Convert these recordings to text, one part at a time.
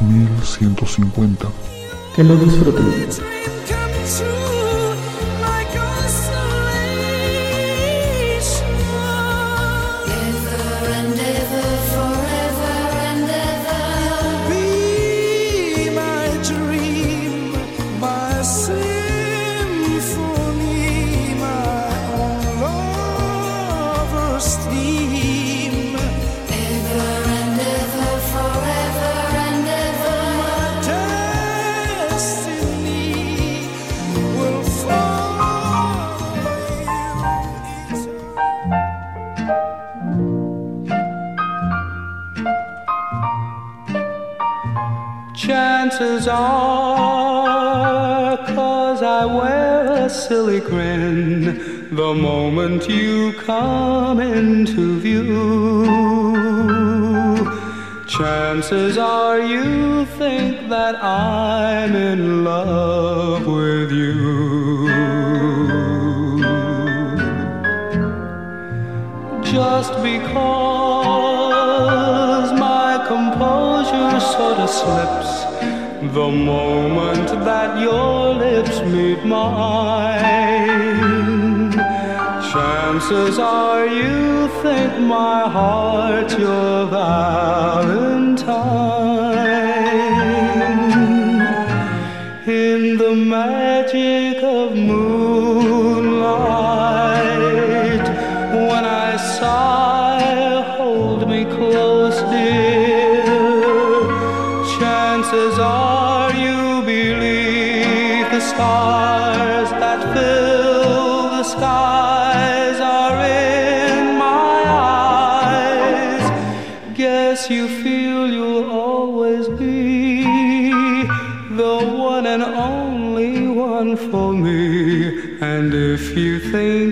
1150. Que lo disfruten. Silly grin the moment you come into view. Chances are you think that I'm in love with you. Just because my composure sort of slips the moment that your lips meet mine. Chances are you think my heart's your valentine. In the magic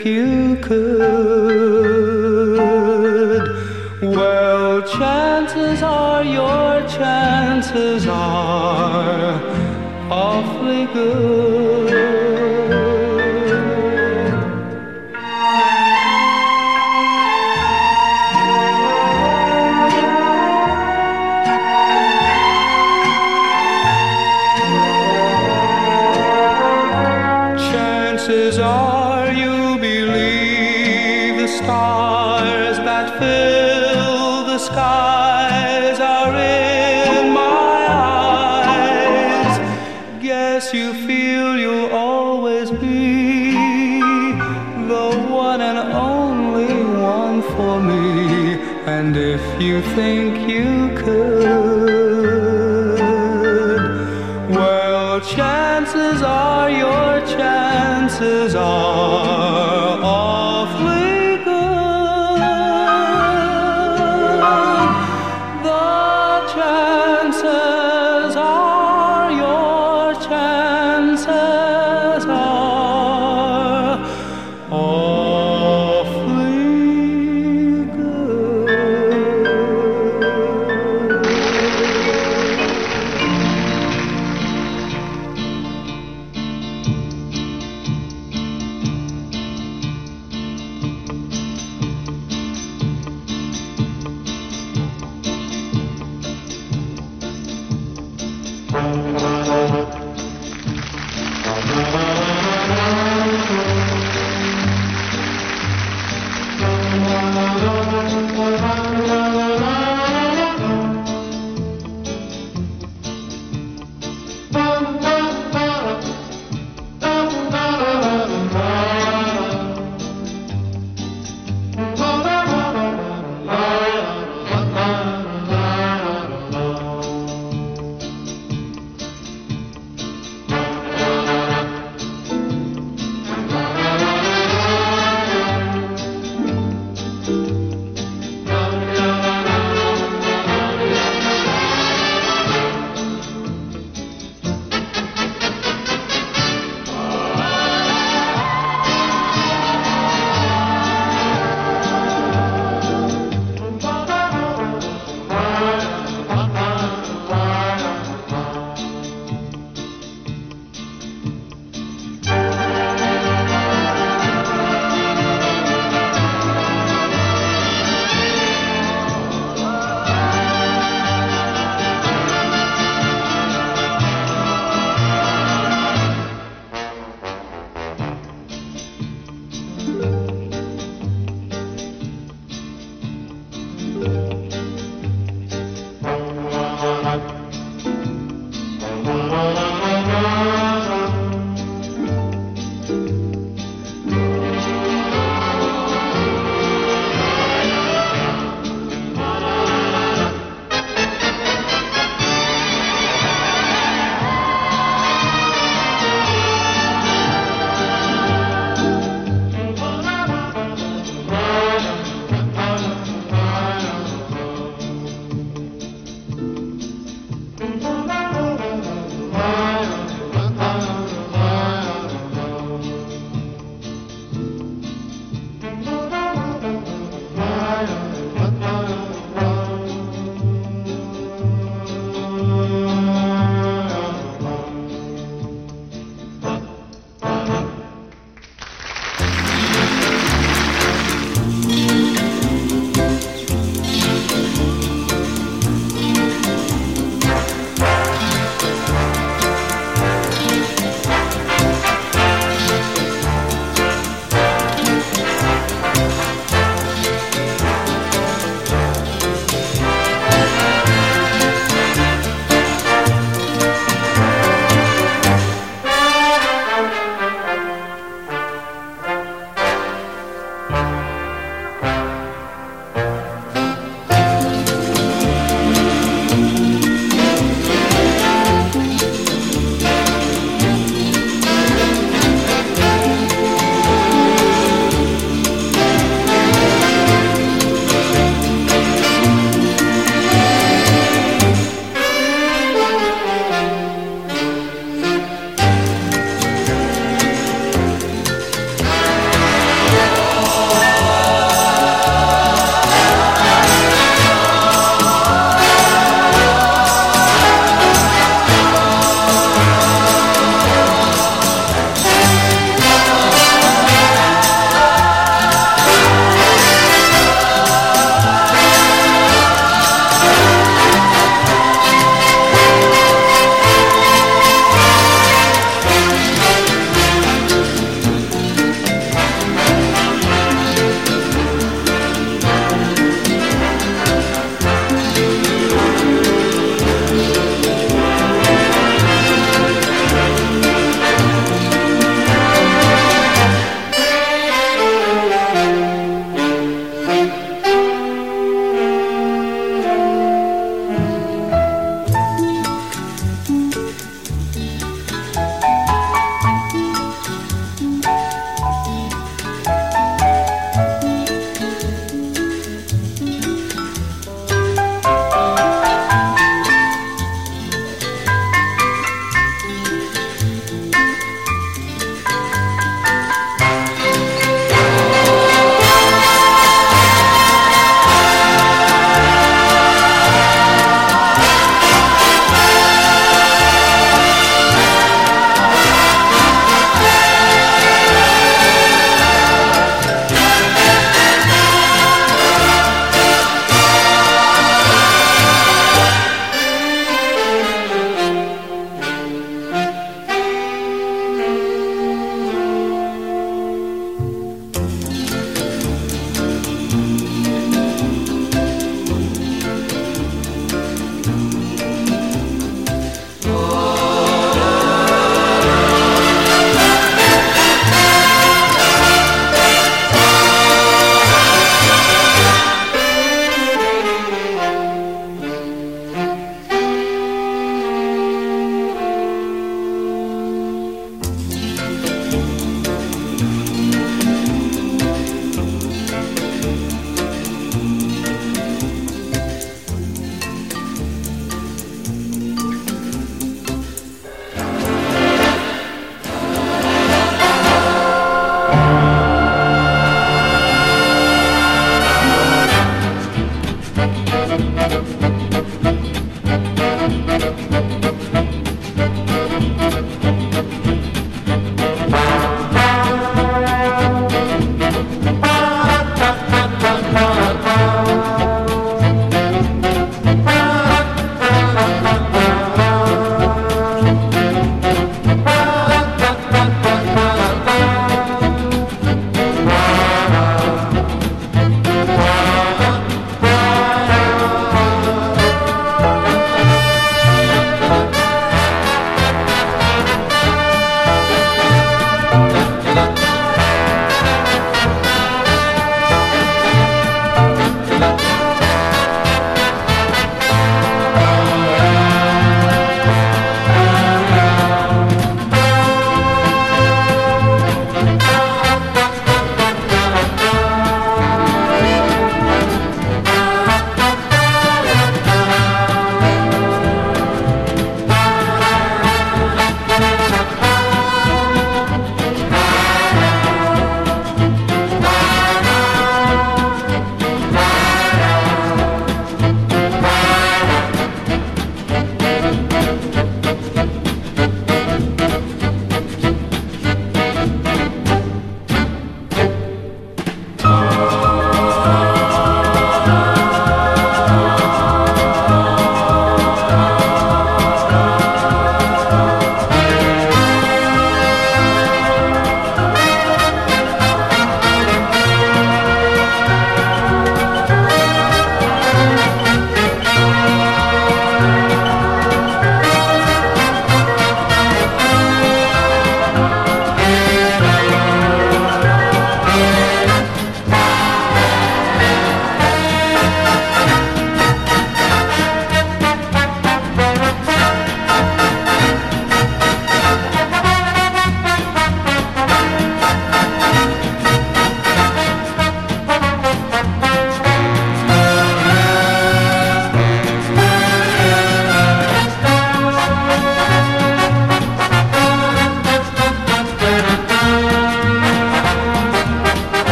think you could, well, chances are your chances are awfully good. Chances are your chances are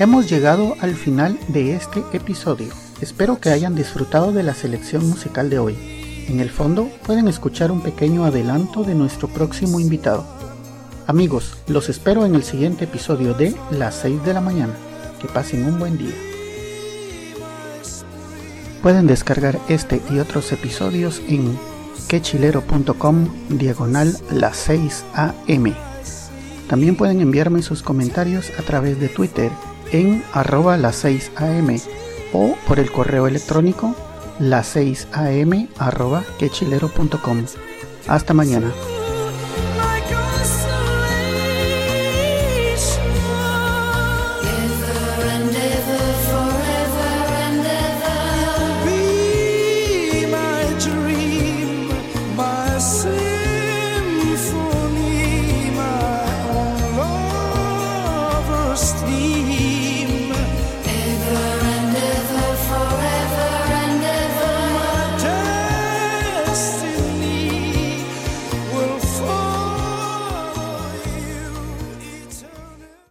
Hemos llegado al final de este episodio. Espero que hayan disfrutado de la selección musical de hoy. En el fondo pueden escuchar un pequeño adelanto de nuestro próximo invitado. Amigos, los espero en el siguiente episodio de Las 6 de la mañana. Que pasen un buen día. Pueden descargar este y otros episodios en quechilero.com diagonal las 6 am. También pueden enviarme sus comentarios a través de Twitter en arroba las 6 am o por el correo electrónico las 6 am arroba quechilero.com. Hasta mañana.